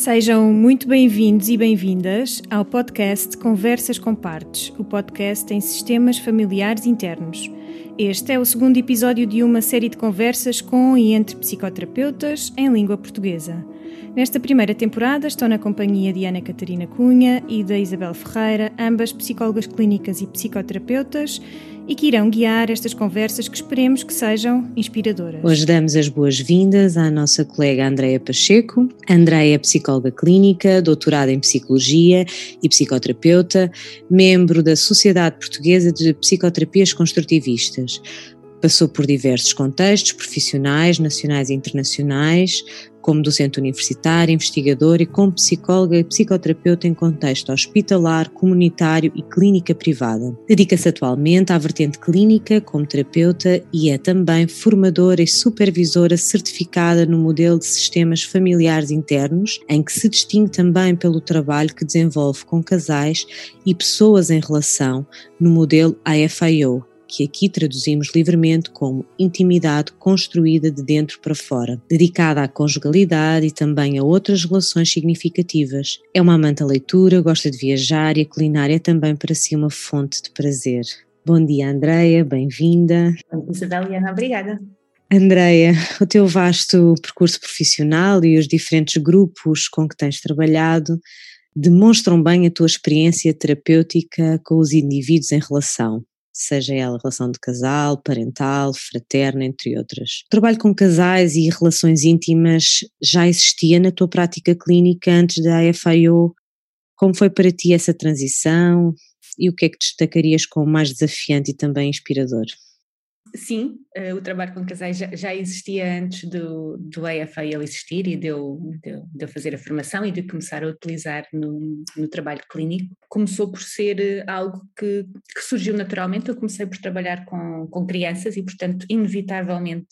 Sejam muito bem-vindos e bem-vindas ao podcast Conversas com Partes, o podcast em sistemas familiares internos. Este é o segundo episódio de uma série de conversas com e entre psicoterapeutas em língua portuguesa. Nesta primeira temporada estão na companhia de Ana Catarina Cunha e da Isabel Ferreira, ambas psicólogas clínicas e psicoterapeutas, e que irão guiar estas conversas que esperemos que sejam inspiradoras. Hoje damos as boas-vindas à nossa colega Andreia Pacheco. Andreia é psicóloga clínica, doutorada em psicologia e psicoterapeuta, membro da Sociedade Portuguesa de Psicoterapias Construtivistas. Passou por diversos contextos profissionais, nacionais e internacionais, como docente universitário, investigador e como psicóloga e psicoterapeuta em contexto hospitalar, comunitário e clínica privada. Dedica-se atualmente à vertente clínica como terapeuta e é também formadora e supervisora certificada no modelo de sistemas familiares internos, em que se distingue também pelo trabalho que desenvolve com casais e pessoas em relação no modelo AFIO, que aqui traduzimos livremente como intimidade construída de dentro para fora, dedicada à conjugalidade e também a outras relações significativas. É uma amante da leitura, gosta de viajar e a culinária é também para si uma fonte de prazer. Bom dia, Andreia, bem-vinda. Bom dia, Isabel e Ana, obrigada. Andreia, o teu vasto percurso profissional e os diferentes grupos com que tens trabalhado demonstram bem a tua experiência terapêutica com os indivíduos em relação seja ela relação de casal, parental, fraterna, entre outras. O trabalho com casais e relações íntimas já existia na tua prática clínica antes da AFIO? Como foi para ti essa transição e o que é que destacarias como mais desafiante e também inspirador? Sim, uh, o trabalho com casais já, já, existia antes do, do AFAL existir e de eu, de, de eu, fazer a formação e de começar a utilizar no, no trabalho clínico. Começou por ser eh, algo que, que, surgiu naturalmente. Eu comecei por trabalhar com, com crianças e, portanto, inevitavelmente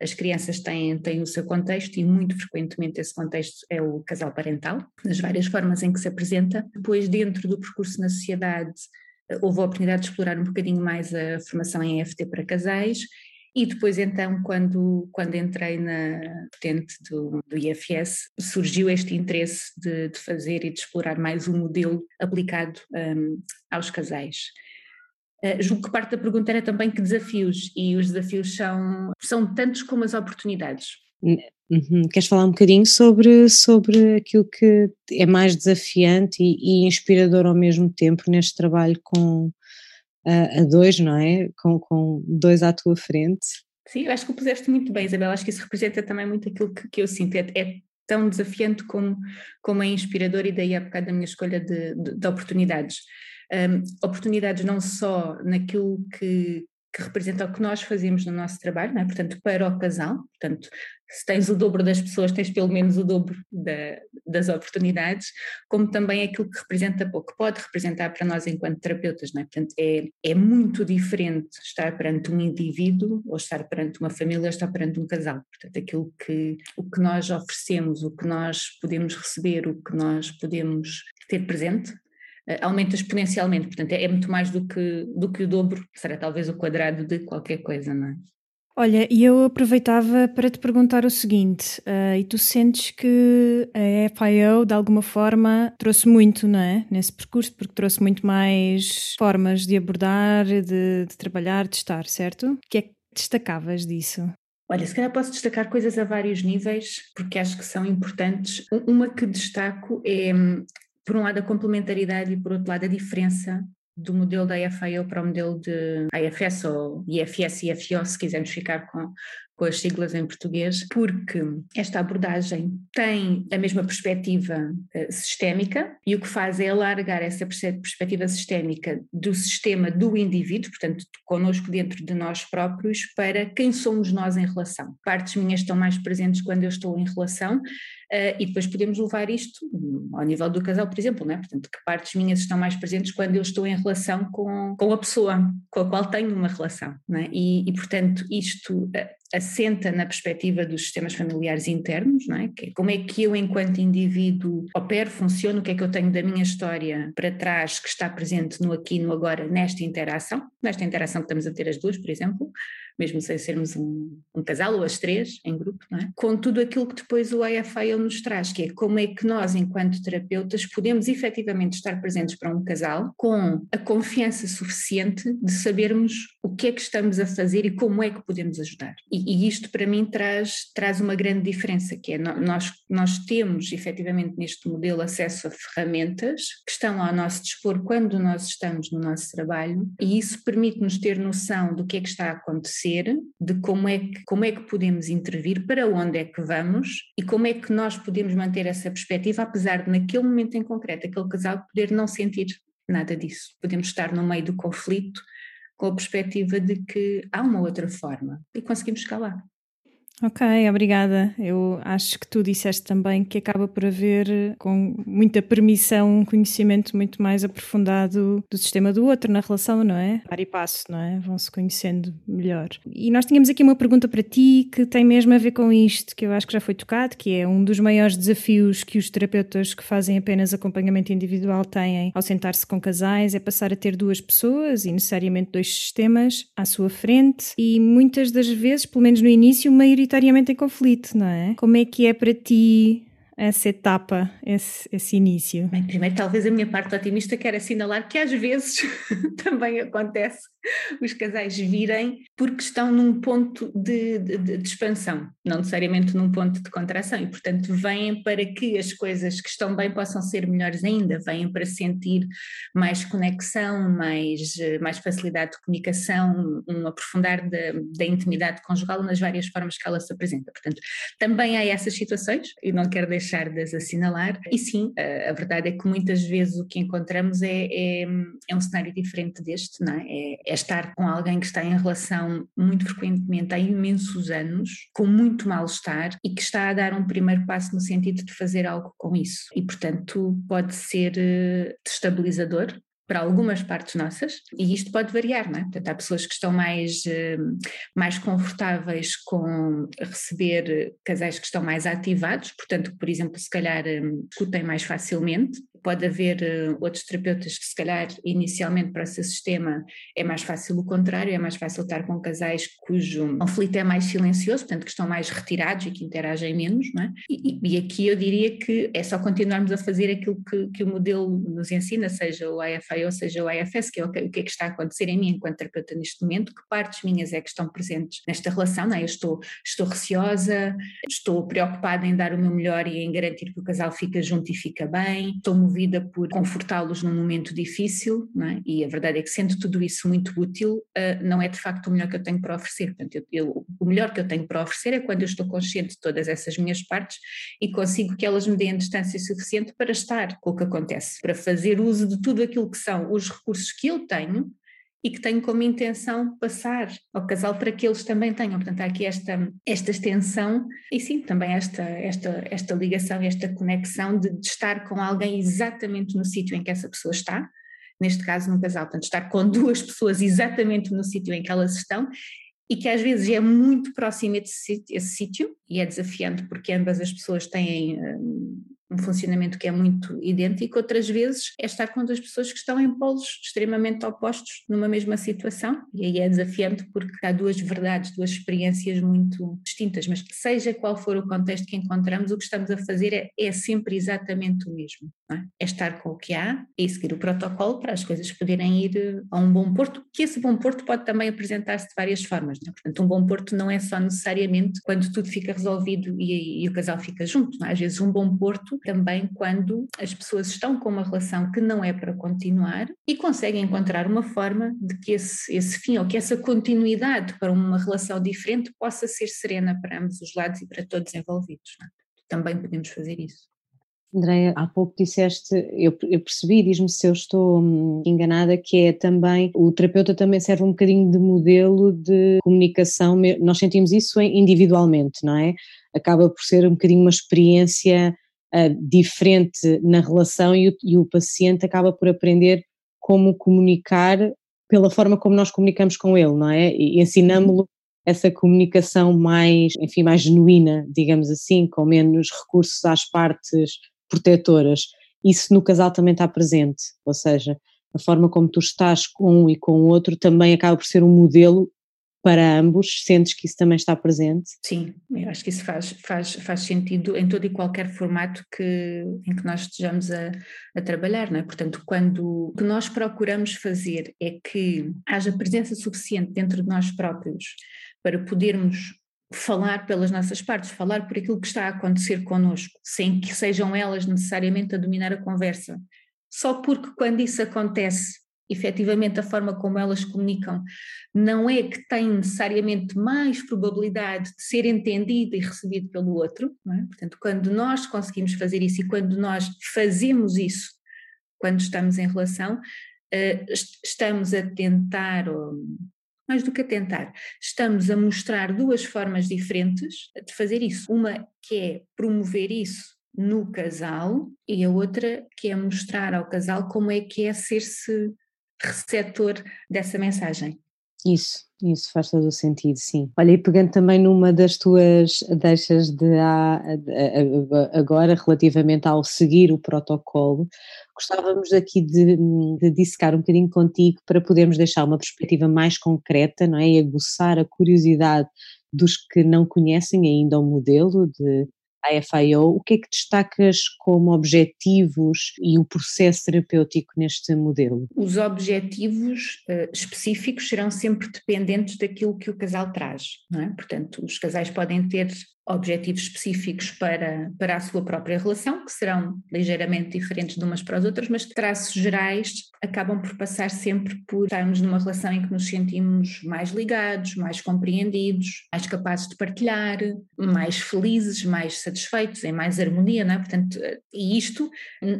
as crianças têm, têm o seu contexto e muito frequentemente esse contexto é o casal parental, nas várias formas em que se apresenta. Depois, dentro do percurso na sociedade, houve a oportunidade de explorar um bocadinho mais a formação em EFT para casais e depois então quando, quando entrei na vertente do, do IFS surgiu este interesse de, de, fazer e de explorar mais o um modelo aplicado um, aos casais. Uh, julgo que parte da pergunta era também que desafios, e os desafios são, são tantos como as oportunidades. Uhum. Queres falar um bocadinho sobre, sobre aquilo que é mais desafiante e, e inspirador ao mesmo tempo neste trabalho com a, a dois, não é? Com, com dois à tua frente. Sim, eu acho que o puseste muito bem, Isabel. Acho que isso representa também muito aquilo que, que eu sinto. É, é, tão desafiante como, como é inspirador, e daí a bocado da minha escolha de, de, de oportunidades. Um, oportunidades não só naquilo que, que representa o que nós fazemos no nosso trabalho, é? portanto, para o casal, portanto, se tens o dobro das pessoas, tens pelo menos o dobro da, das oportunidades, como também aquilo que representa, ou que pode representar para nós enquanto terapeutas, é? Portanto, é, é muito diferente estar perante um indivíduo, ou estar perante uma família, ou estar perante um casal. Portanto, aquilo que, o que nós oferecemos, o que nós podemos receber, o que nós podemos ter presente, aumenta exponencialmente, portanto é, é, muito mais do que, do que o dobro, será talvez o quadrado de qualquer coisa, não é? Olha, e eu aproveitava para te perguntar o seguinte, uh, e tu sentes que a FIO de alguma forma trouxe muito, não é? Nesse percurso, porque trouxe muito mais formas de abordar, de, de trabalhar, de estar, certo? O que é que destacavas disso? Olha, se calhar posso destacar coisas a vários níveis, porque acho que são importantes. Uma que destaco é hum, por um lado, a complementaridade e, por outro lado, a diferença do modelo da IFIO para o modelo de IFS ou IFS e IFO, se quisermos ficar com, com as siglas em português, porque esta abordagem tem a mesma perspectiva uh, sistémica e o que faz é alargar essa perspectiva sistémica do sistema do indivíduo, portanto, connosco dentro de nós próprios, para quem somos nós em relação. Partes minhas estão mais presentes quando eu estou em relação, Uh, e depois podemos levar isto ao nível do casal, por exemplo, né? portanto, que partes minhas estão mais presentes quando eu estou em relação com, com a pessoa com a qual tenho uma relação, né? e, e, portanto, isto uh, assenta na perspectiva dos sistemas familiares internos, não é? Que é como é que eu, enquanto indivíduo, opero, funciono, o que é que eu tenho da minha história para trás que está presente no aqui no agora, nesta interação, nesta interação que estamos a ter as duas, por exemplo, mesmo sem sermos um, um casal ou as três em grupo, é? com tudo aquilo que depois o IFIL nos traz, que é como é que nós, enquanto terapeutas, podemos efetivamente estar presentes para um casal com a confiança suficiente de sabermos o que é que estamos a fazer e como é que podemos ajudar. E, e isto para mim traz, traz uma grande diferença, que é nós, nós temos efetivamente neste modelo acesso a ferramentas que estão ao nosso dispor quando nós estamos no nosso trabalho e isso permite-nos ter noção do que é que está a acontecer, de como é que, como é que podemos intervir, para onde é que vamos e como é que nós podemos manter essa perspectiva, apesar de naquele momento em concreto aquele casal poder não sentir nada disso. Podemos estar no meio do conflito com a perspectiva de que há uma outra forma e conseguimos chegar lá. Ok, obrigada. Eu acho que tu disseste também que acaba por haver, com muita permissão, um conhecimento muito mais aprofundado do sistema do outro na relação, não é? Par e passo, não é? Vão-se conhecendo melhor. E nós tínhamos aqui uma pergunta para ti que tem mesmo a ver com isto, que eu acho que já foi tocado, que é um dos maiores desafios que os terapeutas que fazem apenas acompanhamento individual têm ao sentar-se com casais, é passar a ter duas pessoas e necessariamente dois sistemas à sua frente e muitas das vezes, pelo menos no início, maioria maioritariamente em conflito, não é? Como é que é para ti essa etapa, esse, esse início? Bem, primeiro, talvez a minha parte otimista quer assinalar que às vezes também acontece os casais virem porque estão num ponto de, de, de, expansão, não necessariamente num ponto de contração, e portanto vêm para que as coisas que estão bem possam ser melhores ainda, vêm para sentir mais conexão, mais, mais facilidade de comunicação, um aprofundar da, da intimidade conjugal nas várias formas que ela se apresenta. Portanto, também há essas situações, e não quero deixar de as assinalar, e sim, a, a verdade é que muitas vezes o que encontramos é, é, é um cenário diferente deste, não é? é é estar com alguém que está em relação muito frequentemente há imensos anos, com muito mal-estar e que está a dar um primeiro passo no sentido de fazer algo com isso. E, portanto, pode ser eh, destabilizador para algumas partes nossas, e isto pode variar, não é? Portanto, há pessoas que estão mais, eh, mais confortáveis com receber casais que estão mais ativados, portanto, por exemplo, se calhar eh, discutem mais facilmente, pode haver uh, outros terapeutas que, se calhar, inicialmente para o seu sistema é mais fácil o contrário, é mais fácil estar com casais cujo conflito é mais silencioso, portanto, que estão mais retirados e que interagem menos, não é? E, e aqui eu diria que é só continuarmos a fazer aquilo que, que o modelo nos ensina, seja o Ou seja o IFS, que é o que, o que é que está a acontecer em mim enquanto terapeuta neste momento, que partes minhas é que estão presentes nesta relação, não é? Eu estou, estou receosa, estou preocupada em dar o meu melhor e em garantir que o casal fica junto e fica bem, estou movida por confortá-los num momento difícil, é? e a verdade é que sendo tudo isso muito útil, uh, não é de facto o melhor que eu tenho para oferecer. Portanto, eu, eu, o melhor que eu tenho para oferecer é quando eu estou consciente de todas essas minhas partes e consigo que elas me deem distância suficiente para estar com o que acontece, para fazer uso de tudo aquilo que são os recursos que eu tenho e que tenho como intenção passar ao casal para que eles também tenham. Portanto, há aqui esta, esta extensão e sim, também esta, esta, esta ligação, esta conexão de, de estar com alguém exatamente no sítio em que essa pessoa está, neste caso num casal, portanto, estar com duas pessoas exatamente no sítio em que elas estão e que às vezes é muito próximo esse, esse sítio e é desafiante porque ambas as pessoas têm hum, um funcionamento que é muito idêntico, outras vezes é estar com duas pessoas que estão em polos extremamente opostos numa mesma situação, e aí é desafiante porque há duas verdades, duas experiências muito distintas, mas seja qual for o contexto que encontramos, o que estamos a fazer é, é sempre exatamente o mesmo, é? é? estar com o que há e seguir o protocolo para as coisas poderem ir eh, a um bom porto, que esse bom porto pode também apresentar-se de várias formas, é? portanto um bom porto não é só necessariamente quando tudo fica resolvido e, e o casal fica junto, é? às vezes um bom porto também quando as pessoas estão com uma relação que não é para continuar e conseguem encontrar uma forma de que esse, esse fim ou que essa continuidade para uma relação diferente possa ser serena para ambos os lados e para todos envolvidos. É? Também podemos fazer isso. Andréia, há pouco disseste, eu, eu percebi, diz-me se eu estou hum, enganada, que é também, o terapeuta também serve um bocadinho de modelo de comunicação, nós sentimos isso individualmente, não é? Acaba por ser um bocadinho uma experiência uh, diferente na relação e o, e o paciente acaba por aprender como comunicar pela forma como nós comunicamos com ele, não é? E ensinamos-lo essa comunicação mais, enfim, mais genuína, digamos assim, com menos recursos às partes protetoras. Isso no casal também está presente, ou seja, a forma como tu estás com um e com o outro também acaba por ser um modelo para ambos? Sentes que isso também está presente? Sim, eu acho que isso faz, faz, faz sentido em todo e qualquer formato que, em que nós estejamos a, a trabalhar, não é? Portanto, quando o que nós procuramos fazer é que haja presença suficiente dentro de nós próprios para podermos falar pelas nossas partes, falar por aquilo que está a acontecer connosco, sem que sejam elas necessariamente a dominar a conversa. Só porque quando isso acontece, efetivamente a forma como elas comunicam não é que tem necessariamente mais probabilidade de ser entendido e recebido pelo outro, é? portanto, quando nós conseguimos fazer isso e quando nós fazemos isso, quando estamos em relação, uh, estamos a tentar, mais do que a tentar, estamos a mostrar duas formas diferentes de fazer isso. Uma que é promover isso no casal e a outra que é mostrar ao casal como é que é ser-se receptor dessa mensagem. Isso, isso faz todo o sentido, sim. Olha, e pegando também numa das tuas deixas de agora relativamente ao seguir o protocolo, gostávamos aqui de, de dissecar um bocadinho contigo para podermos deixar uma perspectiva mais concreta, não é? E aguçar a curiosidade dos que não conhecem ainda o modelo de a FIO, o que é que destacas como objetivos e o processo terapêutico neste modelo? Os objetivos uh, específicos serão sempre dependentes daquilo que o casal traz, não é? Portanto, os casais podem ter objetivos específicos para, para a sua própria relação, que serão ligeiramente diferentes de umas para as outras, mas traços gerais acabam por passar sempre por estarmos numa relação em que nos sentimos mais ligados, mais compreendidos, mais capazes de partilhar, mais felizes, mais satisfeitos, em mais harmonia, não é? Portanto, e isto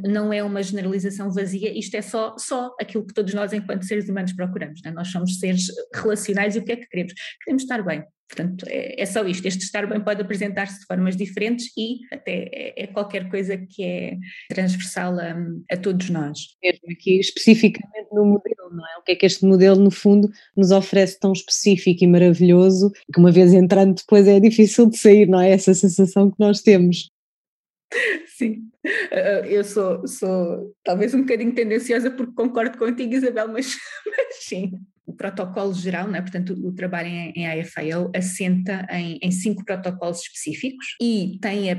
não é uma generalização vazia, isto é só, só aquilo que todos nós, enquanto seres humanos, procuramos, é? Nós somos seres relacionais e o que é que queremos? Queremos estar bem, Portanto, é, é, só isto. Este estar bem pode apresentar-se de formas diferentes e até é, é qualquer coisa que é transversal a, a, todos nós. Mesmo aqui especificamente no modelo, não é? O que é que este modelo, no fundo, nos oferece tão específico e maravilhoso que uma vez entrando depois é difícil de sair, não é? Essa sensação que nós temos. Sim, eu sou, sou talvez um bocadinho tendenciosa porque concordo contigo, Isabel, mas, mas sim, o protocolo geral, né? portanto, o trabalho em, em assenta em, em, cinco protocolos específicos e tem a,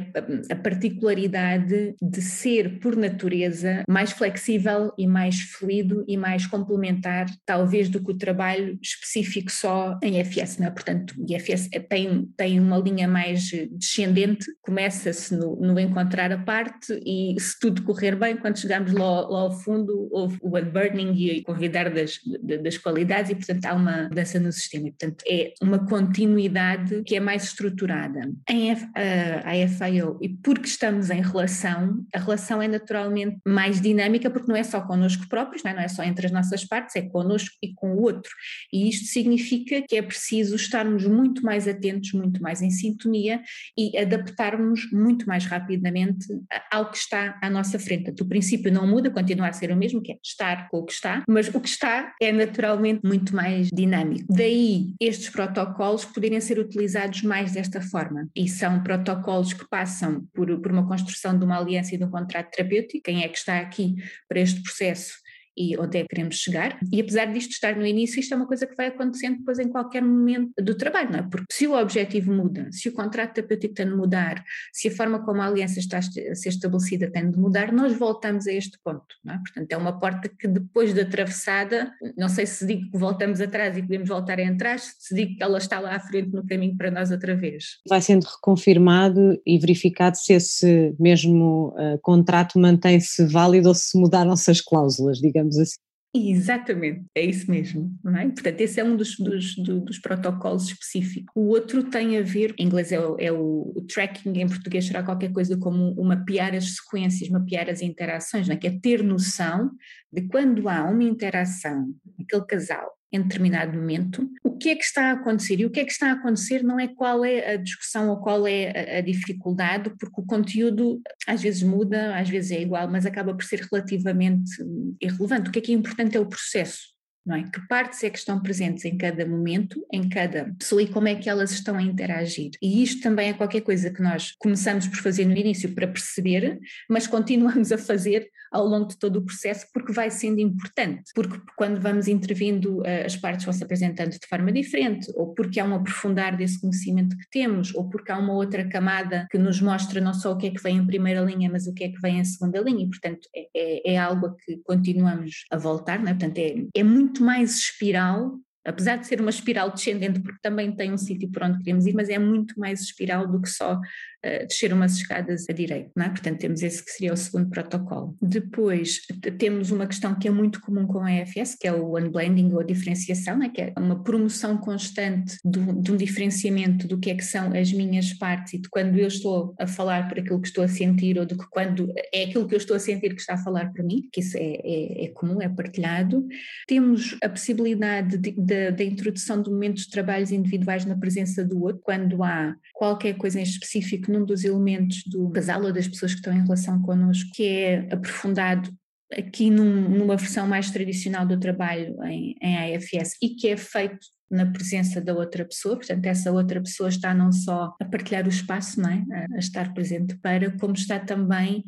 a, particularidade de ser, por natureza, mais flexível e mais fluido e mais complementar, talvez, do que o trabalho específico só em FS. Né? Portanto, o IFS tem, tem uma linha mais descendente, começa-se no, no, encontrar a parte e, se tudo correr bem, quando chegamos lá, lá ao fundo, houve o unburdening e convidar das, das qualidades e, portanto, há uma mudança no sistema. E, portanto, é uma continuidade que é mais estruturada. Em F, a FIO, e porque estamos em relação, a relação é naturalmente mais dinâmica, porque não é só connosco próprios, não é, não é só entre as nossas partes, é connosco e com o outro. E isto significa que é preciso estarmos muito mais atentos, muito mais em sintonia e adaptarmos muito mais rapidamente ao que está à nossa frente. o princípio não muda, continua a ser o mesmo, que é estar com o que está, mas o que está é naturalmente muito mais dinâmico. Daí estes protocolos poderem ser utilizados mais desta forma. E são protocolos que passam por, por uma construção de uma aliança e de um contrato terapêutico. Quem é que está aqui para este processo e onde é que queremos chegar. E apesar disto estar no início, isto é uma coisa que vai acontecendo depois em qualquer momento do trabalho, não é? Porque se o objetivo muda, se o contrato terapêutico tem de mudar, se a forma como a aliança está a ser estabelecida tem de mudar, nós voltamos a este ponto, não é? Portanto, é uma porta que depois da atravessada, não sei se digo que voltamos atrás e podemos voltar a entrar, se digo que ela está lá à frente no caminho para nós outra vez. Vai sendo reconfirmado e verificado se esse mesmo uh, contrato mantém-se válido ou se mudaram-se as cláusulas, digamos digamos assim. Exatamente, é isso mesmo. Não é? Portanto, esse é um dos, dos, dos, protocolos específicos. O outro tem a ver, em inglês é o, é o, o, tracking, em português será qualquer coisa como uma mapear as sequências, mapear as interações, não é? que é ter noção de quando há uma interação, aquele casal em determinado momento, o que é que está a acontecer? E o que é que está a acontecer não é qual é a discussão ou qual é a, dificuldade, porque o conteúdo às vezes muda, às vezes é igual, mas acaba por ser relativamente irrelevante. O que é que é importante é o processo não é? Que partes é que estão presentes em cada momento, em cada pessoa e como é que elas estão a interagir. E isto também é qualquer coisa que nós começamos por fazer no início para perceber, mas continuamos a fazer ao longo de todo o processo porque vai sendo importante, porque quando vamos intervindo eh, as partes vão se apresentando de forma diferente, ou porque há um aprofundar desse conhecimento que temos, ou porque há uma outra camada que nos mostra não só o que é que vem em primeira linha, mas o que é que vem em segunda linha, e portanto é, é, é algo a que continuamos a voltar, não é? portanto é, é muito mais espiral apesar de ser uma espiral descendente, porque também tem um sítio por onde queremos ir, mas é muito mais espiral do que só uh, descer umas escadas a direito, não é? Portanto, temos esse que seria o segundo protocolo. Depois, temos uma questão que é muito comum com a EFS, que é o unblending ou a diferenciação, né? que é uma promoção constante do, de um diferenciamento do que é que são as minhas partes e de quando eu estou a falar por aquilo que estou a sentir ou do que quando é aquilo que eu estou a sentir que está a falar para mim, que isso é, é, é comum, é partilhado. Temos a possibilidade de, de da, introdução de momentos de trabalhos individuais na presença do outro, quando há qualquer coisa em específico num dos elementos do casal ou das pessoas que estão em relação connosco que é aprofundado aqui num, numa versão mais tradicional do trabalho em, em AFS e que é feito na presença da outra pessoa, portanto essa outra pessoa está não só a partilhar o espaço, não é? a estar presente para, como está também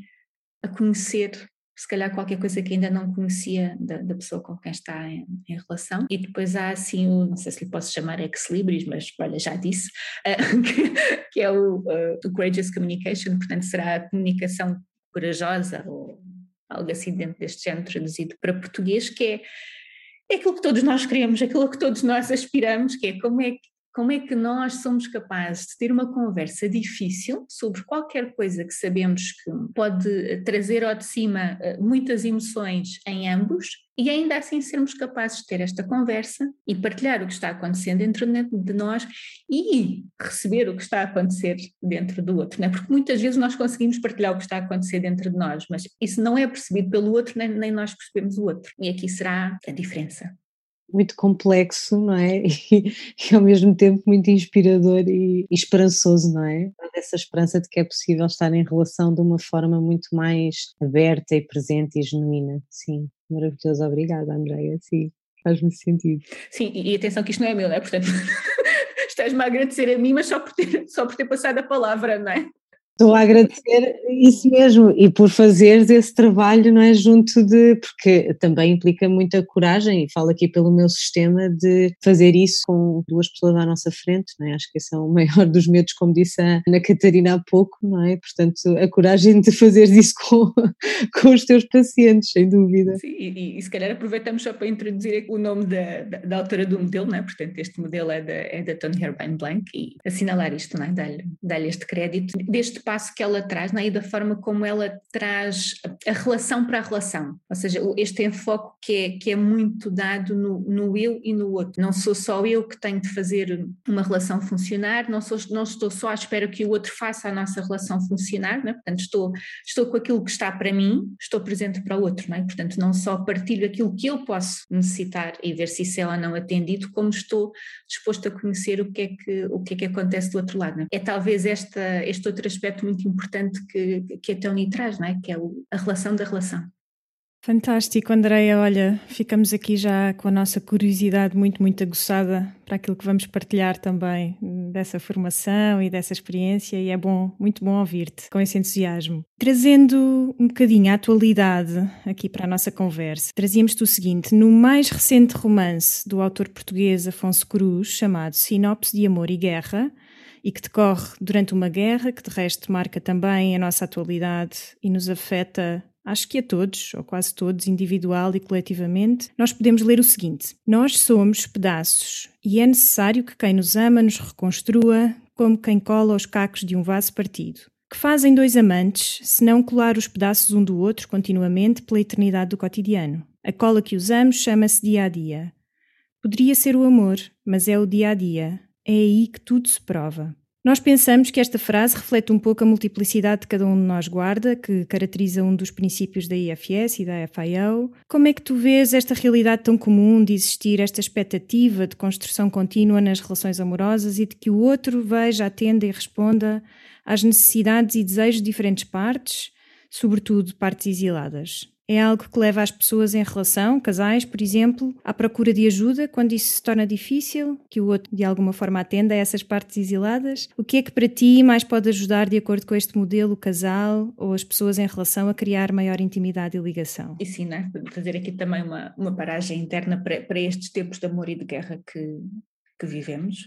a conhecer se calhar qualquer coisa que ainda não conhecia da, da pessoa com quem está em, em, relação. E depois há assim o, não sei se lhe posso chamar ex-libris, mas olha, já disse, uh, que, que, é o, uh, o courageous communication, portanto será a comunicação corajosa ou algo assim dentro deste género traduzido para português, que é, é aquilo que todos nós queremos, aquilo que todos nós aspiramos, que é como é que como é que nós somos capazes de ter uma conversa difícil sobre qualquer coisa que sabemos que pode trazer ao de cima eh, muitas emoções em ambos e ainda assim sermos capazes de ter esta conversa e partilhar o que está acontecendo dentro de nós e receber o que está a acontecer dentro do outro, não é? porque muitas vezes nós conseguimos partilhar o que está a acontecer dentro de nós, mas isso não é percebido pelo outro, nem, nem nós percebemos o outro, e aqui será a diferença muito complexo, não é? E, e, ao mesmo tempo muito inspirador e, e esperançoso, não é? Essa esperança de que é possível estar em relação de uma forma muito mais aberta e presente e genuína. Sim, maravilhoso. Obrigada, Andréia. Sim, faz-me sentido. Sim, e atenção que isto não é meu, não é? Portanto, estás-me a agradecer a mim, mas só por ter, só por ter passado a palavra, não é? Estou a agradecer isso mesmo e por fazeres esse trabalho, não é? Junto de. Porque também implica muita coragem, e falo aqui pelo meu sistema, de fazer isso com duas pessoas à nossa frente, não é? Acho que esse é o maior dos medos, como disse a Ana Catarina há pouco, não é? Portanto, a coragem de fazer isso com, com os teus pacientes, sem dúvida. Sim, e, e se calhar aproveitamos só para introduzir o nome da, da, da autora do modelo, não é? Portanto, este modelo é da, é da Tony Herbine Blank e assinalar isto, não é? Dar-lhe dar este crédito. Deste passo que ela traz né, e da forma como ela traz a relação para a relação, ou seja, este enfoque que é, que é muito dado no, no eu e no outro. Não sou só eu que tenho de fazer uma relação funcionar, não, sou, não estou só à espera que o outro faça a nossa relação funcionar, né? portanto estou, estou com aquilo que está para mim, estou presente para o outro, não é? portanto não só partilho aquilo que eu posso necessitar e ver se isso é ou não atendido, como estou disposto a conhecer o que é que, o que, é que acontece do outro lado. É? é talvez esta, este outro aspecto muito importante que, que a Tony traz, não é? que é a relação da relação. Fantástico, Andreia. Olha, ficamos aqui já com a nossa curiosidade muito, muito aguçada para aquilo que vamos partilhar também dessa formação e dessa experiência, e é bom, muito bom ouvir-te com esse entusiasmo. Trazendo um bocadinho a atualidade aqui para a nossa conversa, trazíamos-te o seguinte: no mais recente romance do autor português Afonso Cruz, chamado Sinopse de Amor e Guerra, e que decorre durante uma guerra que de resto marca também a nossa atualidade e nos afeta acho que a todos, ou quase todos, individual e coletivamente, nós podemos ler o seguinte: Nós somos pedaços e é necessário que quem nos ama nos reconstrua como quem cola os cacos de um vaso partido. Que fazem dois amantes se não colar os pedaços um do outro continuamente pela eternidade do cotidiano? A cola que usamos chama-se dia a dia. Poderia ser o amor, mas é o dia a dia, é aí que tudo se prova. Nós pensamos que esta frase reflete um pouco a multiplicidade de cada um de nós guarda, que caracteriza um dos princípios da IFS e da FIO. Como é que tu vês esta realidade tão comum de existir esta expectativa de construção contínua nas relações amorosas e de que o outro veja, atenda e responda às necessidades e desejos de diferentes partes, sobretudo partes exiladas? É algo que leva as pessoas em relação, casais, por exemplo, à procura de ajuda quando isso se torna difícil, que o outro de alguma forma atenda a essas partes exiladas? O que é que para ti mais pode ajudar, de acordo com este modelo, o casal ou as pessoas em relação a criar maior intimidade e ligação? E sim, né? fazer aqui também uma, uma paragem interna para, para estes tempos de amor e de guerra que, que vivemos.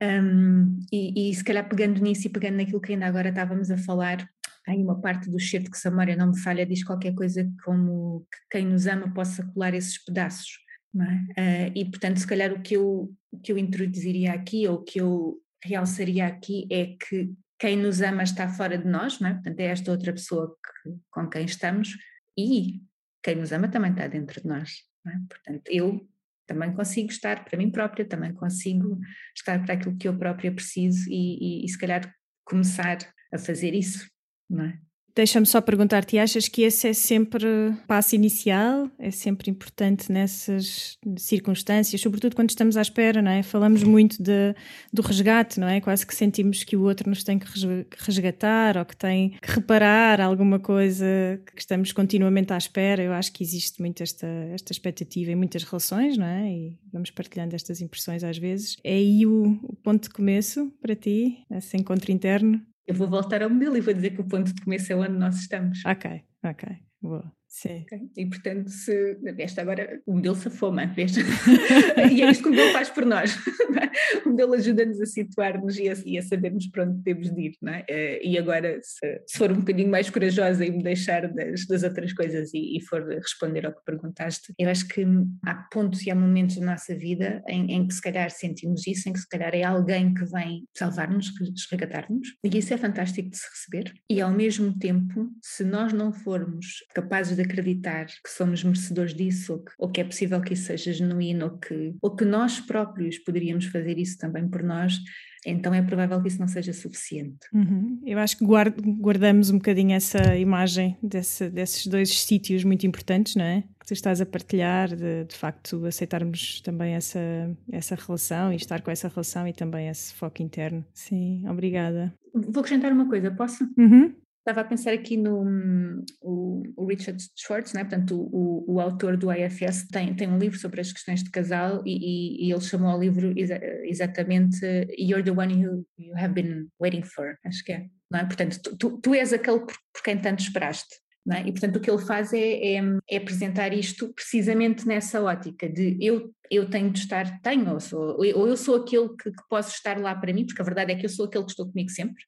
Um, e, e, se calhar pegando nisso e pegando naquilo que ainda agora estávamos a falar, aí uma parte do certo que se a memória não me falha diz qualquer coisa como que quem nos ama possa colar esses pedaços, é? uh, e portanto se calhar o que, eu, o que eu introduziria aqui ou o que eu realçaria aqui é que quem nos ama está fora de nós, não é? portanto é esta outra pessoa que, com quem estamos e quem nos ama também está dentro de nós, é? portanto eu também consigo estar para mim própria, também consigo estar para aquilo que eu própria preciso e, e, e se calhar começar a fazer isso, não é? Deixa-me só perguntar-te, achas que esse é sempre passo inicial? É sempre importante nessas circunstâncias, sobretudo quando estamos à espera, não é? Falamos muito de, do resgate, não é? Quase que sentimos que o outro nos tem que resgatar ou que tem que reparar alguma coisa que estamos continuamente à espera. Eu acho que existe muito esta, esta expectativa em muitas relações, não é? E vamos partilhando estas impressões às vezes. É aí o, o ponto de começo para ti, esse encontro interno? Eu vou voltar ao modelo e vou dizer que o ponto de começo é onde nós estamos. Ok, ok, boa. Sim. E portanto, se esta agora o modelo se afoma, e é isto que o modelo faz por nós. O modelo ajuda-nos a situar-nos e, e, a sabermos para onde temos de ir. É? Eh, e agora, se, se, for um bocadinho mais corajosa e me deixar das, das outras coisas e, e, for responder ao que perguntaste, eu acho que há pontos e há momentos na nossa vida em, em que se calhar sentimos isso, em que se calhar é alguém que vem salvar-nos, resgatar-nos, e isso é fantástico de se receber. E ao mesmo tempo, se nós não formos capazes de acreditar que somos merecedores disso, ou que, ou que é possível que isso seja genuíno, ou que, ou que nós próprios poderíamos fazer isso também por nós, então é provável que isso não seja suficiente. Uhum. Eu acho que guard, guardamos um bocadinho essa imagem desse, desses dois sítios muito importantes, não é? Que tu estás a partilhar, de, de facto aceitarmos também essa, essa relação e estar com essa relação e também esse foco interno. Sim, obrigada. Vou acrescentar uma coisa, posso? Uhum. Estava a pensar aqui no o, o Richard Schwartz, né? portanto, o, o, autor do IFS, tem, tem um livro sobre as questões de casal e, e, e ele chamou ao livro exa exatamente You're the one you, you have been waiting for, acho que é. Não é? Portanto, tu, tu, tu és aquele por, por quem tanto esperaste. É? E portanto o que ele faz é, é, é, apresentar isto precisamente nessa ótica de eu eu tenho de estar, tenho, ou, sou, ou eu sou aquele que, que, posso estar lá para mim, porque a verdade é que eu sou aquele que estou comigo sempre,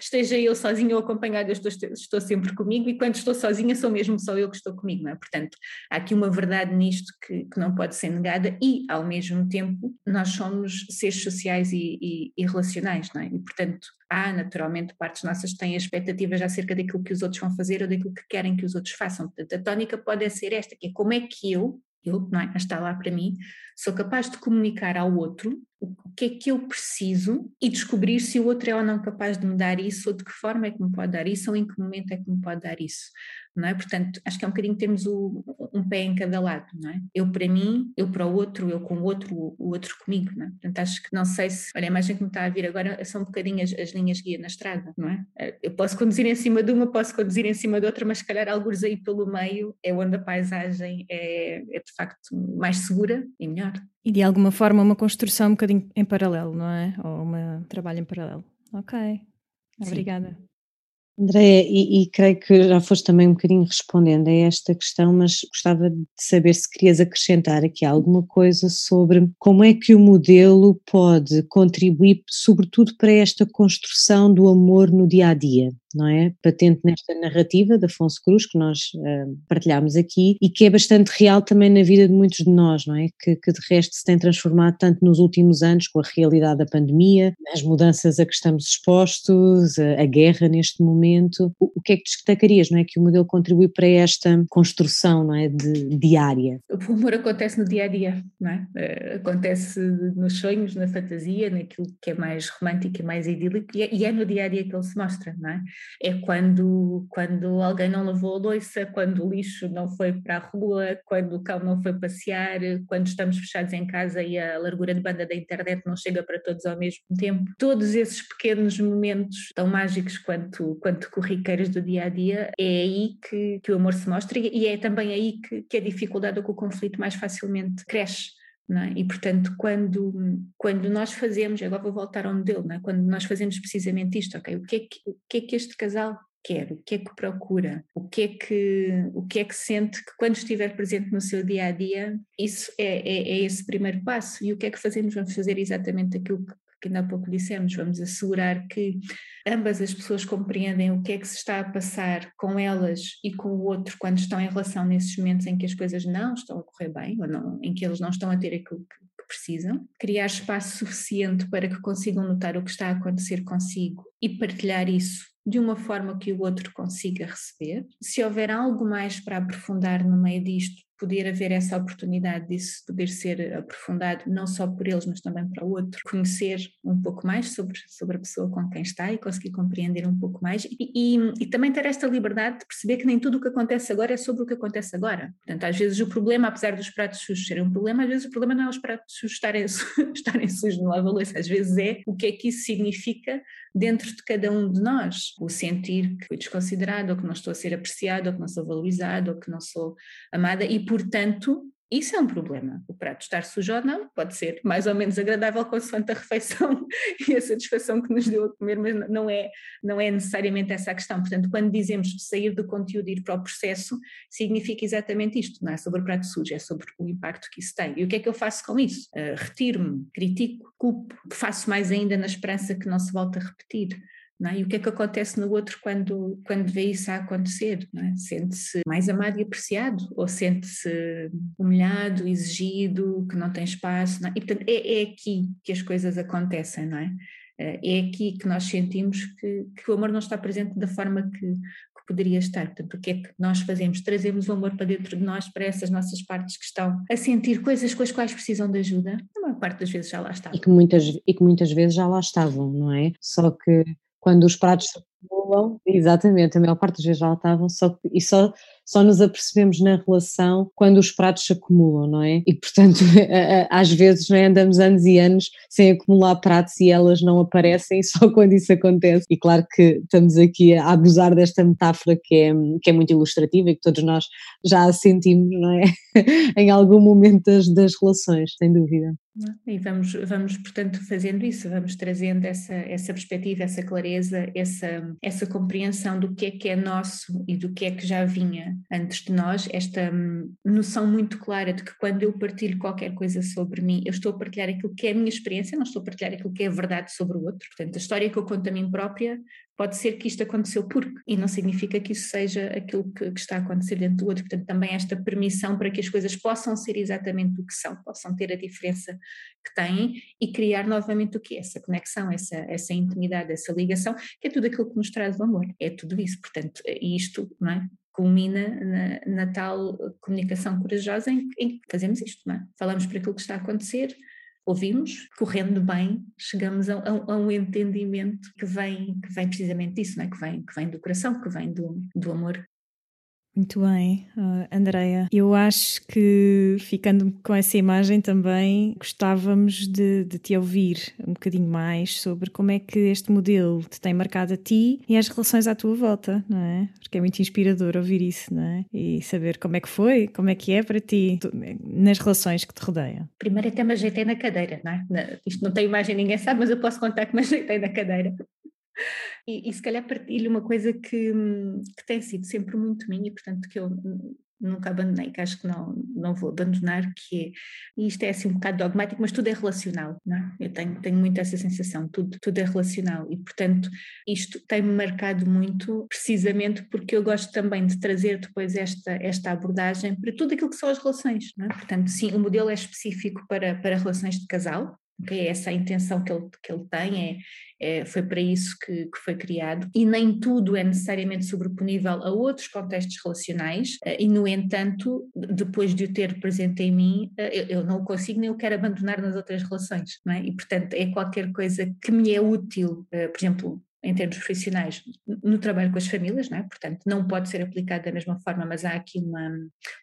esteja eu sozinho ou acompanhada, eu estou, estou sempre comigo, e quando estou sozinha sou mesmo só eu que estou comigo, não é? Portanto, há aqui uma verdade nisto que, que não pode ser negada, e ao mesmo tempo nós somos seres sociais e, e, e relacionais, não é? E portanto, há naturalmente partes nossas que têm expectativas acerca daquilo que os outros vão fazer ou daquilo que querem que os outros façam. Portanto, a tónica pode ser esta, que é como é que eu eu, não é? está lá para mim, sou capaz de comunicar ao outro o que é que eu preciso e descobrir se o outro é ou não capaz de me dar isso, ou de que forma é que me pode dar isso, ou em que momento é que me pode dar isso, não é? Portanto, acho que é um bocadinho termos o, um pé em cada lado, não é? Eu para mim, eu para o outro, eu com o outro, o outro comigo, não é? Portanto, acho que não sei se, olha, a imagem que me está a vir agora são um bocadinho as, as linhas guia na estrada, não é? Eu posso conduzir em cima de uma, posso conduzir em cima de outra, mas se calhar alguns aí pelo meio é onde a paisagem é, é de facto mais segura e melhor. E de alguma forma uma construção um bocadinho em paralelo, não é? Ou um trabalho em paralelo. Ok, obrigada. Sim. Andréia, e, e, creio que já foste também um bocadinho respondendo a esta questão, mas gostava de saber se querias acrescentar aqui alguma coisa sobre como é que o modelo pode contribuir, sobretudo para esta construção do amor no dia a dia não é? Patente nesta narrativa de Afonso Cruz, que nós uh, partilhámos aqui, e que é bastante real também na vida de muitos de nós, não é? Que, que de resto se tem transformado tanto nos últimos anos com a realidade da pandemia, as mudanças a que estamos expostos, a, a guerra neste momento. O, o, que é que destacarias, não é? Que o modelo contribui para esta construção, não é? De, diária. O amor acontece no dia a dia, não é? Uh, acontece nos sonhos, na fantasia, naquilo que é mais romântico e mais idílico, e é, e é no dia a dia que ele se mostra, não é? É quando, quando alguém não lavou a louça, quando o lixo não foi para a rua, quando o cão não foi passear, quando estamos fechados em casa e a largura de banda da internet não chega para todos ao mesmo tempo. Todos esses pequenos momentos tão mágicos quanto, quanto corriqueiros do dia a dia, é aí que, que o amor se mostra e é também aí que, que a dificuldade ou que o conflito mais facilmente cresce é? E, portanto, quando, quando nós fazemos, agora vou voltar ao modelo, é? quando nós fazemos precisamente isto, ok, o que, é que, o que é que este casal quer, o que é que procura, o que é que, o que, é que sente que quando estiver presente no seu dia a dia, isso é, é, é esse primeiro passo. E o que é que fazemos? Vamos fazer exatamente aquilo que, ainda há pouco dissemos, vamos assegurar que ambas as pessoas compreendem o que é que se está a passar com elas e com o outro quando estão em relação nesses momentos em que as coisas não estão a correr bem ou não, em que eles não estão a ter aquilo que, que precisam, criar espaço suficiente para que consigam notar o que está a acontecer consigo e partilhar isso de uma forma que o outro consiga receber. Se houver algo mais para aprofundar no meio disto, poder haver essa oportunidade disso poder ser aprofundado não só por eles, mas também para o outro, conhecer um pouco mais sobre, sobre a pessoa com quem está e conseguir compreender um pouco mais e, e, e também ter esta liberdade de perceber que nem tudo o que acontece agora é sobre o que acontece agora. Portanto, às vezes o problema, apesar dos pratos sujos serem um problema, às vezes o problema não é os pratos sujos estarem, estarem sujos no lava-louça, às vezes é o que é que isso significa dentro de cada um de nós, o sentir que fui desconsiderado, ou que não estou a ser apreciado, ou que não sou valorizado, ou que não sou amada e portanto, isso é um problema. O prato estar sujo ou não pode ser mais ou menos agradável consoante a refeição e a satisfação que nos deu a comer, mas não é, não é necessariamente essa a questão. Portanto, quando dizemos sair do conteúdo e ir para o processo, significa exatamente isto, não é sobre o prato sujo, é sobre o impacto que isso tem. E o que é que eu faço com isso? Uh, Retiro-me, critico, culpo, faço mais ainda na esperança que não se volte a repetir. É? E o que é que acontece no outro quando, quando vê isso a acontecer? É? Sente-se mais amado e apreciado? Ou sente-se humilhado, exigido, que não tem espaço? Não é? E portanto é, é, aqui que as coisas acontecem, não é? Eh, é aqui que nós sentimos que, que o amor não está presente da forma que, que poderia estar. Portanto, o que é que nós fazemos? Trazemos o amor para dentro de nós, para essas nossas partes que estão a sentir coisas com as quais precisam de ajuda. A maior parte das vezes já lá estavam. E que muitas, e que muitas vezes já lá estavam, não é? Só que quando os pratos acumulam, exatamente, a maior parte das vezes já estavam, só, e só, só nos apercebemos na relação quando os pratos se acumulam, não é? E portanto, às vezes é? andamos anos e anos sem acumular pratos e elas não aparecem só quando isso acontece. E claro que estamos aqui a abusar desta metáfora que é, que é muito ilustrativa e que todos nós já a sentimos, não é? em algum momento das, das relações, sem dúvida. E vamos, vamos, portanto, fazendo isso, vamos trazendo essa, essa perspectiva, essa clareza, essa, essa compreensão do que é que é nosso e do que é que já vinha antes de nós, esta hum, noção muito clara de que quando eu partilho qualquer coisa sobre mim, eu estou a partilhar aquilo que é a minha experiência, não estou a partilhar aquilo que é a verdade sobre o outro. Portanto, a história que eu conto a mim própria pode ser que isto aconteceu porque, e não significa que isso seja aquilo que, que, está a acontecer dentro do outro. Portanto, também esta permissão para que as coisas possam ser exatamente o que são, possam ter a diferença que têm e criar novamente o que é essa conexão, essa, essa intimidade, essa ligação, que é tudo aquilo que nos traz o amor, é tudo isso. Portanto, isto, não é? culmina na, na, tal comunicação corajosa em, em que fazemos isto, não é? Falamos para aquilo que está a acontecer, ouvimos, correndo bem, chegamos a, a, a, um entendimento que vem, que vem precisamente disso, não é? que, vem, que vem do coração, que vem do, do amor muito bem, uh, Andreia. Eu acho que, ficando com essa imagem também, gostávamos de, de, te ouvir um bocadinho mais sobre como é que este modelo te tem marcado a ti e as relações à tua volta, não é? Porque é muito inspirador ouvir isso, não é? E saber como é que foi, como é que é para ti nas relações que te rodeiam. Primeiro até me ajeitei na cadeira, não é? Isto não tem imagem, ninguém sabe, mas eu posso contar que me ajeitei na cadeira. E, e, se calhar partilho uma coisa que, que tem sido sempre muito minha, portanto que eu nunca abandonei, que acho que não, não vou abandonar, que é, e isto é assim um bocado dogmático, mas tudo é relacional, não é? Eu tenho, tenho muito essa sensação, tudo, tudo é relacional e portanto isto tem-me marcado muito precisamente porque eu gosto também de trazer depois esta, esta abordagem para tudo aquilo que são as relações, não é? Portanto sim, o modelo é específico para, para relações de casal, Essa é a intenção que ele, que ele tem, é, é foi para isso que, que, foi criado, e nem tudo é necessariamente sobreponível a outros contextos relacionais, eh, e no entanto, depois de o ter presente em mim, eh, eu, eu não o consigo nem o quero abandonar nas outras relações, é? E portanto é qualquer coisa que me é útil, eh, por exemplo, em termos profissionais no trabalho com as famílias, não é? portanto não pode ser aplicado da mesma forma, mas há aqui uma,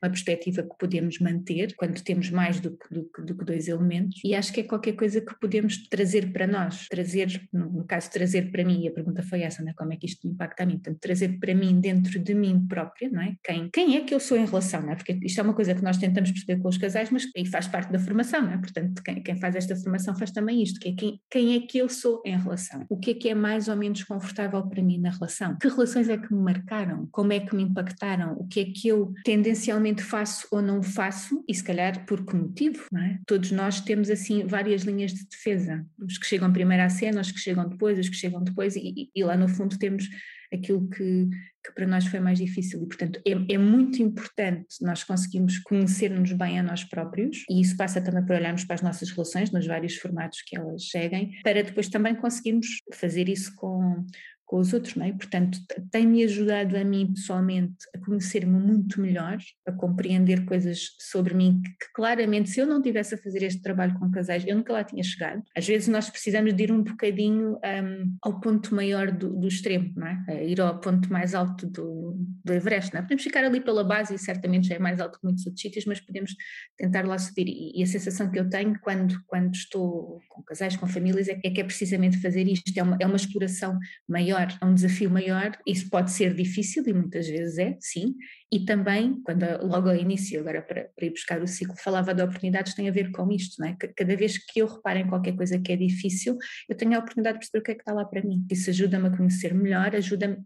uma perspectiva que podemos manter quando temos mais do que, do, do que dois elementos e acho que é qualquer coisa que podemos trazer para nós, trazer, no caso trazer para mim, e a pergunta foi essa, não é? como é que isto impacta a mim, portanto trazer para mim dentro de mim própria, não é? Quem, quem é que eu sou em relação, não é? Porque isto é uma coisa que nós tentamos perceber com os casais, mas e faz parte da formação, não é? Portanto, quem, quem faz esta formação faz também isto, que é quem, quem é que eu sou em relação, o que é que é mais ou menos desconfortável para mim na relação? Que relações é que me marcaram? Como é que me impactaram? O que é que eu tendencialmente faço ou não faço? E se calhar por que motivo? É? Todos nós temos assim várias linhas de defesa. Os que chegam primeiro à cena, os que chegam depois, os que chegam depois, e, e lá no fundo temos aquilo que, que para nós foi mais difícil. E, portanto, é, é muito importante nós conseguirmos conhecer-nos bem a nós próprios, e isso passa também por olharmos para as nossas relações, nos vários formatos que elas seguem, para depois também conseguirmos fazer isso com, com os outros, não é? Portanto, tem-me ajudado a mim pessoalmente a conhecer-me muito melhor, a compreender coisas sobre mim que, que, claramente se eu não tivesse a fazer este trabalho com casais, eu nunca lá tinha chegado. Às vezes nós precisamos de ir um bocadinho um, ao ponto maior do, do extremo, não é? A ir ao ponto mais alto do, do Everest, não é? Podemos ficar ali pela base e certamente já é mais alto que muitos outros sítios, mas podemos tentar lá subir. E, e a sensação que eu tenho quando, quando estou com casais, com famílias, é, é que é precisamente fazer isto, é uma, é uma exploração maior maior, a um desafio maior, isso pode ser difícil e muitas vezes é, sim, e também, quando logo ao início, agora para, para ir buscar o ciclo, falava de oportunidades, tem a ver com isto, não é? Cada vez que eu reparo em qualquer coisa que é difícil, eu tenho a oportunidade de perceber o que é que está lá para mim. Isso ajuda-me a conhecer melhor, ajuda-me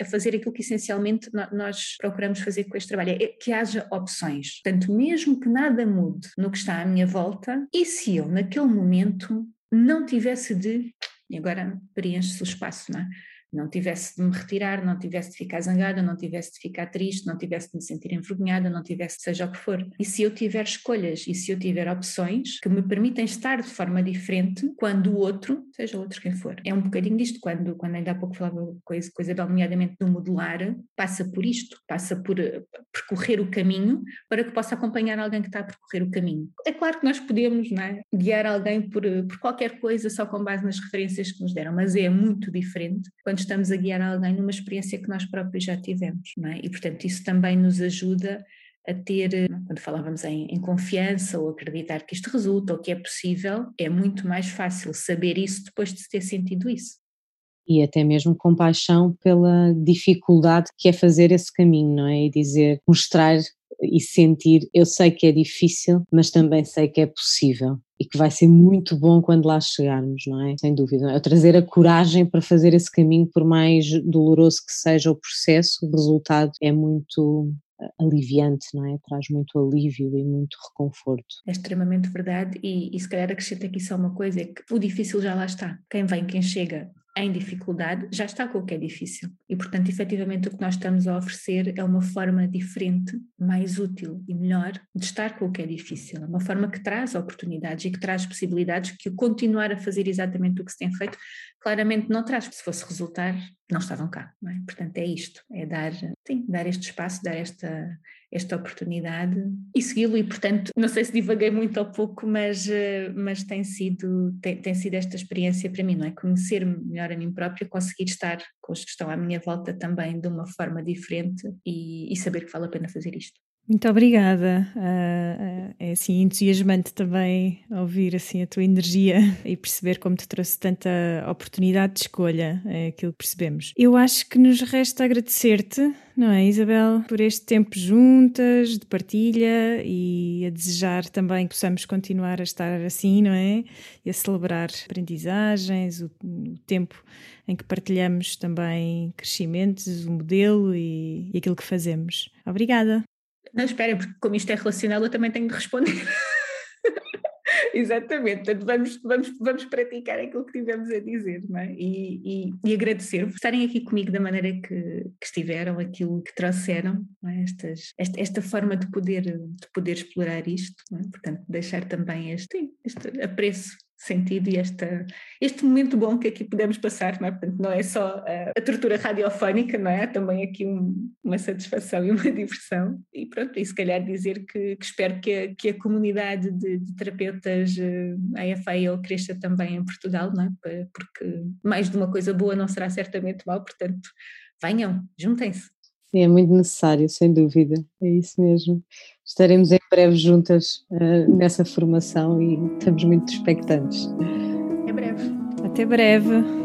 a fazer aquilo que essencialmente nós procuramos fazer com este trabalho, é que haja opções. Portanto, mesmo que nada mude no que está à minha volta, e se eu, naquele momento, não tivesse de e agora preenche-se o espaço, não é? Não tivesse de me retirar, não tivesse de ficar zangada, não tivesse de ficar triste, não tivesse de me sentir envergonhada, não tivesse seja o que for. E se eu tiver escolhas e se eu tiver opções que me permitem estar de forma diferente quando o outro, seja o outro quem for. É um bocadinho disto, quando, quando ainda há pouco falava coisa, coisa nomeadamente do modular, passa por isto, passa por uh, percorrer o caminho para que possa acompanhar alguém que está a percorrer o caminho. É claro que nós podemos não é, guiar alguém por, uh, por qualquer coisa só com base nas referências que nos deram, mas é muito diferente quando estamos a guiar alguém numa experiência que nós próprios já tivemos, não é? E portanto isso também nos ajuda a ter, eh, quando falávamos em, em, confiança ou acreditar que isto resulta ou que é possível, é muito mais fácil saber isso depois de ter sentido isso. E até mesmo compaixão pela dificuldade que é fazer esse caminho, não é? E dizer, mostrar e sentir, eu sei que é difícil, mas também sei que é possível e que vai ser muito bom quando lá chegarmos, não é? Sem dúvida. É? Trazer a coragem para fazer esse caminho, por mais doloroso que seja o processo, o resultado é muito eh, aliviante, não é? Traz muito alívio e muito reconforto. É extremamente verdade e, e se calhar acrescento aqui só uma coisa, é que o difícil já lá está. Quem vem, quem chega, em dificuldade já está com o que é difícil. E, portanto, efetivamente, o que nós estamos a oferecer é uma forma diferente, mais útil e melhor de estar com o que é difícil. É uma forma que traz oportunidades e que traz possibilidades que o continuar a fazer exatamente o que se tem feito claramente não traz. Se fosse resultar, não estavam cá. Não é? Portanto, é isto: é dar, sim, dar este espaço, dar esta esta oportunidade e segui-lo e portanto não sei se divaguei muito ou pouco mas, eh, mas tem sido tem, tem sido esta experiência para mim, não é? Conhecer-me melhor a mim própria, conseguir estar com os que estão à minha volta também de uma forma diferente e, e saber que vale a pena fazer isto. Muito obrigada. Uh, é assim entusiasmante também ouvir assim a tua energia e perceber como te trouxe tanta oportunidade de escolha, é aquilo que percebemos. Eu acho que nos resta agradecer-te, não é, Isabel, por este tempo juntas, de partilha e a desejar também que possamos continuar a estar assim, não é? E a celebrar aprendizagens, o, o tempo em que partilhamos também crescimentos, o modelo e, e aquilo que fazemos. Obrigada. Não, espera, porque como isto é relacional, eu também tenho de responder. Exatamente, portanto, vamos, vamos, vamos praticar aquilo que tivemos a dizer não é? e, e, e agradecer por estarem aqui comigo da maneira que, que estiveram, aquilo que trouxeram, é? Estas, esta, esta, forma de poder, de poder explorar isto, é? portanto, deixar também este, este apreço sentido e esta, este momento bom que aqui podemos passar, não é? Portanto, não é só a, a tortura radiofónica, não é? Também aqui um, uma satisfação e uma diversão. E pronto, e se calhar dizer que, que espero que a, que a comunidade de, de terapeutas AFAL cresça também em Portugal, não é? Porque mais de uma coisa boa não será certamente mal, portanto, venham, juntem-se. É muito necessário, sem dúvida, é isso mesmo. Estaremos em breve juntas uh, nessa formação e estamos muito expectantes. Até breve. Até breve.